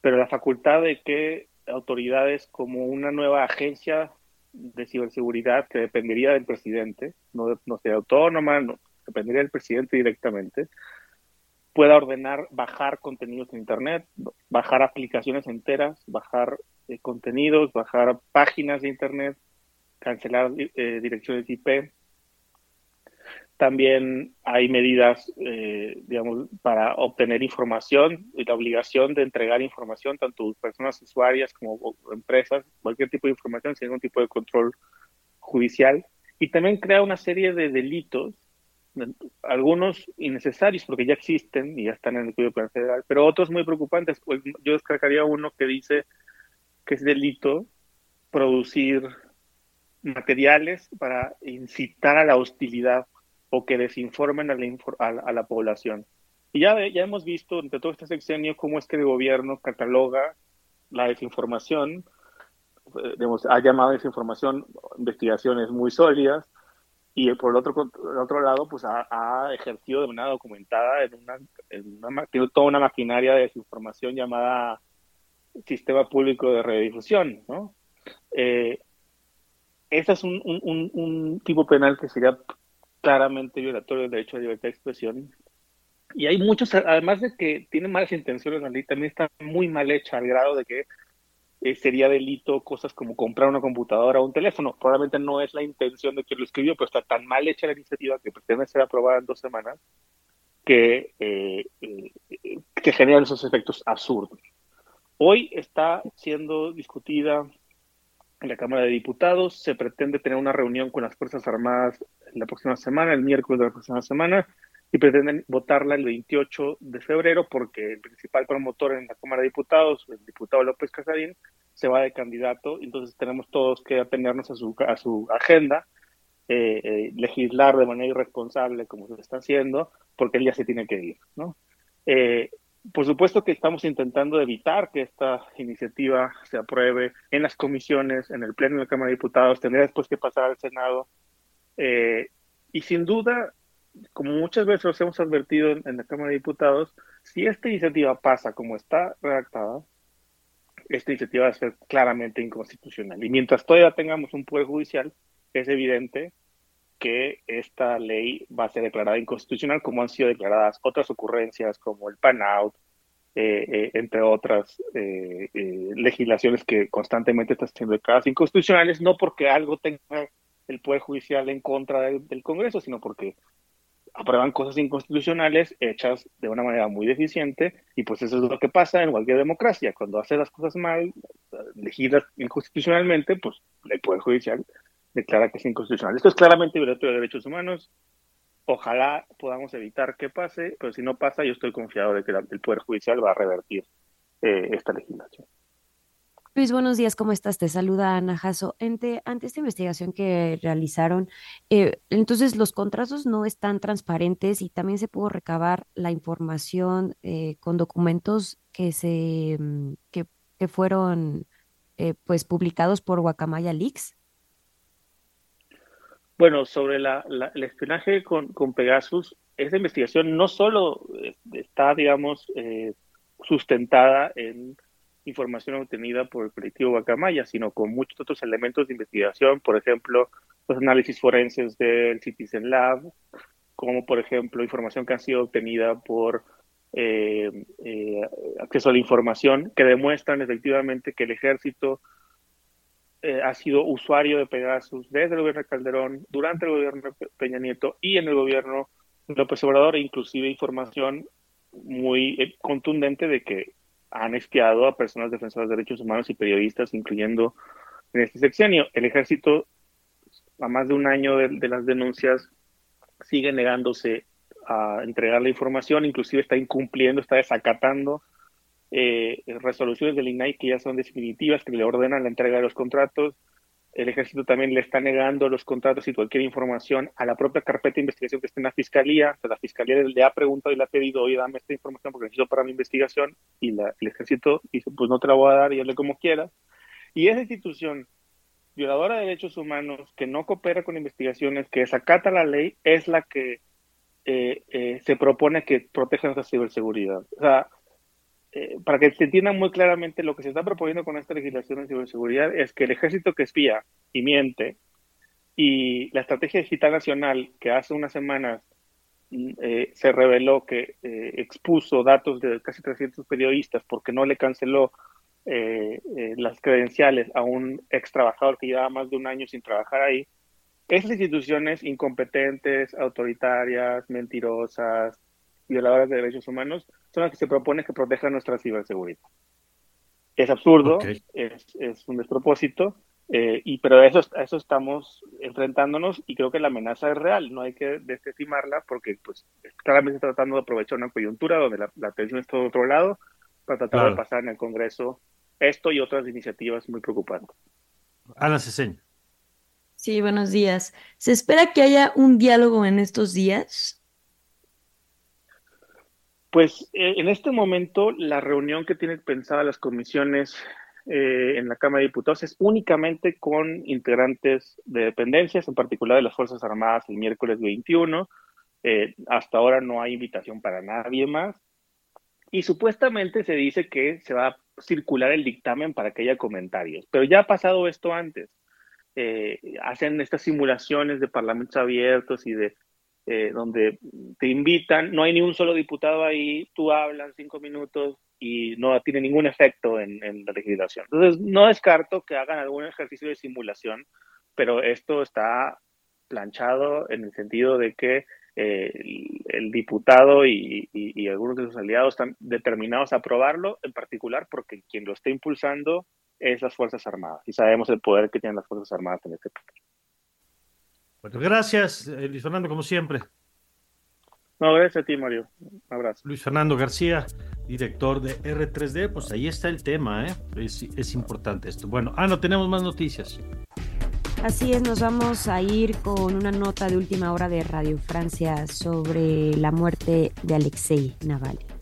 pero la facultad de que autoridades como una nueva agencia de ciberseguridad que dependería del presidente, no, no sería autónoma, no, dependería del presidente directamente, pueda ordenar bajar contenidos en Internet, bajar aplicaciones enteras, bajar eh, contenidos, bajar páginas de Internet, cancelar eh, direcciones IP. También hay medidas, eh, digamos, para obtener información y la obligación de entregar información, tanto personas usuarias como empresas, cualquier tipo de información sin ningún tipo de control judicial. Y también crea una serie de delitos, algunos innecesarios porque ya existen y ya están en el Código Penal Federal, pero otros muy preocupantes. Pues yo destacaría uno que dice que es delito producir materiales para incitar a la hostilidad o que desinformen a la, a a la población. Y ya, ya hemos visto entre todo este sexenio cómo es que el gobierno cataloga la desinformación, eh, digamos, ha llamado desinformación investigaciones muy sólidas, y por el otro, el otro lado, pues ha, ejercido de manera documentada en una, en una tiene toda una maquinaria de desinformación llamada Sistema Público de Radiodifusión, ¿no? Eh, ese es un, un, tipo penal que sería claramente violatorio del derecho a libertad de expresión. Y hay muchos, además de que tiene malas intenciones la ley, también está muy mal hecha al grado de que eh, sería delito cosas como comprar una computadora o un teléfono. Probablemente no es la intención de quien lo escribió, pero está tan mal hecha la iniciativa que pretende ser aprobada en dos semanas que, eh, eh, que generan esos efectos absurdos. Hoy está siendo discutida en la Cámara de Diputados. Se pretende tener una reunión con las Fuerzas Armadas la próxima semana, el miércoles de la próxima semana, y pretenden votarla el 28 de febrero porque el principal promotor en la Cámara de Diputados, el diputado López Casarín, se va de candidato, entonces tenemos todos que atenernos a su, a su agenda, eh, eh, legislar de manera irresponsable como se está haciendo, porque él ya se tiene que ir, ¿no? Eh, por supuesto que estamos intentando evitar que esta iniciativa se apruebe en las comisiones, en el Pleno de la Cámara de Diputados, tendría después que pasar al Senado. Eh, y sin duda, como muchas veces los hemos advertido en, en la Cámara de Diputados, si esta iniciativa pasa como está redactada, esta iniciativa va a ser claramente inconstitucional. Y mientras todavía tengamos un poder judicial, es evidente que esta ley va a ser declarada inconstitucional, como han sido declaradas otras ocurrencias como el PAN out, eh, eh, entre otras eh, legislaciones que constantemente están siendo declaradas inconstitucionales, no porque algo tenga el Poder Judicial en contra de- del Congreso, sino porque aprueban cosas inconstitucionales hechas de una manera muy deficiente y pues eso es lo que pasa en cualquier democracia. Cuando hace las cosas mal, elegidas inconstitucionalmente, pues el Poder Judicial declara que es inconstitucional. Esto es claramente violatorio de derechos humanos. Ojalá podamos evitar que pase, pero si no pasa, yo estoy confiado de que el Poder Judicial va a revertir eh, esta legislación. Luis, buenos días, ¿cómo estás? Te saluda Ana Jasso. Ante, ante esta investigación que realizaron, eh, entonces los contratos no están transparentes y también se pudo recabar la información eh, con documentos que se mm, que fueron eh, pues publicados por Guacamaya Leaks. Bueno, sobre la, la- el espionaje con, Pegasus, esa investigación no solo eh, está, digamos, eh, sustentada en información obtenida por el colectivo Bacamaya, sino con muchos otros elementos de investigación, por ejemplo, los análisis forenses del Citizen Lab, como por ejemplo información que ha sido obtenida por eh, eh, acceso a la información, que demuestran efectivamente que el ejército eh, ha sido usuario de Pegasus desde el gobierno de Calderón, durante el gobierno de Pe- Peña Nieto y en el gobierno de López Obrador, e inclusive información muy eh, contundente de que han espiado a personas defensoras de derechos humanos y periodistas, incluyendo en este sexenio. El ejército, a más de un año de las denuncias, sigue negándose a entregar la información, inclusive está incumpliendo, está desacatando eh, resoluciones del INAI que ya son definitivas, que le ordenan la entrega de los contratos. El ejército también le está negando los contratos y cualquier información a la propia carpeta de investigación que está en la fiscalía. O sea, la fiscalía le ha preguntado y le ha pedido, oye, dame esta información porque necesito para mi investigación. Y la- el ejército dice, pues no te la voy a dar y hazle como quieras. Y esa institución violadora de derechos humanos, que no coopera con investigaciones, que desacata la ley, es la que eh, eh, se propone que proteja nuestra ciberseguridad. O sea, eh, para que se entienda muy claramente lo que se está proponiendo con esta legislación de ciberseguridad es que el ejército que espía y miente y la estrategia digital nacional que hace unas semanas mm, eh, se reveló que eh, expuso datos de casi 300 periodistas porque no le canceló las credenciales a un ex trabajador que llevaba más de un año sin trabajar ahí. Esas instituciones incompetentes, autoritarias, mentirosas, violadoras de derechos humanos, son las que se propone que protejan nuestra ciberseguridad. Es absurdo, es, es un despropósito, eh, y, pero a eso, a eso estamos enfrentándonos y creo que la amenaza es real, no hay que desestimarla porque pues claramente está tratando de aprovechar una coyuntura donde la, la atención está de otro lado para tratar Claro. de pasar en el Congreso esto y otras iniciativas muy preocupantes. Ana Ceseña. Sí, buenos días. ¿Se espera que haya un diálogo en estos días? Pues eh, en este momento la reunión que tienen pensada las comisiones eh, en la Cámara de Diputados es únicamente con integrantes de dependencias, en particular de las Fuerzas Armadas, el miércoles 21. Eh, hasta ahora no hay invitación para nadie más. Y supuestamente se dice que se va a circular el dictamen para que haya comentarios. Pero ya ha pasado esto antes. Hacen estas simulaciones de parlamentos abiertos y de eh, donde te invitan, no hay ni un solo diputado ahí, tú hablas cinco minutos y no tiene ningún efecto en, la legislación. Entonces, no descarto que hagan algún ejercicio de simulación, pero esto está planchado en el sentido de que eh, el, diputado y algunos de sus aliados están determinados a aprobarlo, en particular porque quien lo está impulsando es las Fuerzas Armadas y sabemos el poder que tienen las Fuerzas Armadas en este país. Bueno, gracias, eh, Luis Fernando, como siempre. No, gracias a ti, Mario. Un abrazo. Luis Fernando García, director de R3D, pues ahí está el tema, ¿eh? Es, es importante esto. Bueno, ah, no tenemos más noticias. Así es, nos vamos a ir con una nota de última hora de Radio Francia sobre la muerte de Alexei Navalny.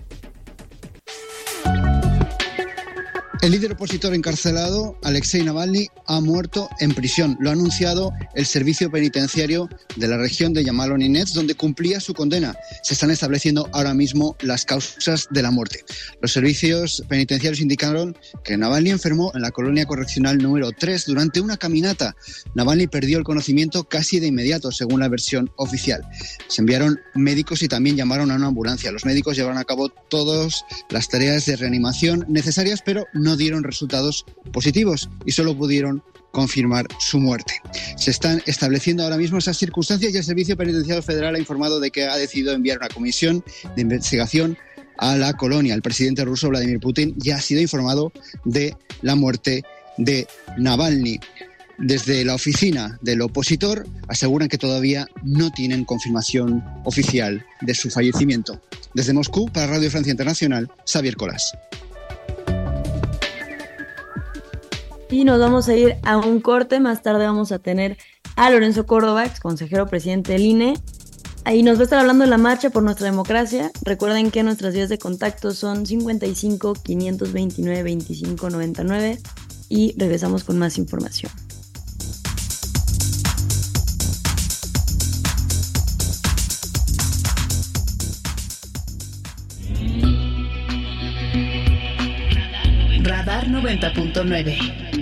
El líder opositor encarcelado, Alexei Navalny, ha muerto en prisión. Lo ha anunciado el servicio penitenciario de la región de Yamal-Ninets, donde cumplía su condena. Se están estableciendo ahora mismo las causas de la muerte. Los servicios penitenciarios indicaron que Navalny enfermó en la colonia correccional número 3 durante una caminata. Navalny perdió el conocimiento casi de inmediato, según la versión oficial. Se enviaron médicos y también llamaron a una ambulancia. Los médicos llevaron a cabo todas las tareas de reanimación necesarias, pero no dieron resultados positivos y solo pudieron confirmar su muerte. Se están estableciendo ahora mismo esas circunstancias y el Servicio Penitenciario Federal ha informado de que ha decidido enviar una comisión de investigación a la colonia. El presidente ruso Vladimir Putin ya ha sido informado de la muerte de Navalny. Desde la oficina del opositor aseguran que todavía no tienen confirmación oficial de su fallecimiento. Desde Moscú, para Radio Francia Internacional, Xavier Colas. Y nos vamos a ir a un corte. Más tarde vamos a tener a Lorenzo Córdoba, ex consejero presidente del INE. Ahí nos va a estar hablando de la marcha por nuestra democracia. Recuerden que nuestras vías de contacto son 55 529 25 99 y regresamos con más información. Radar 90.9.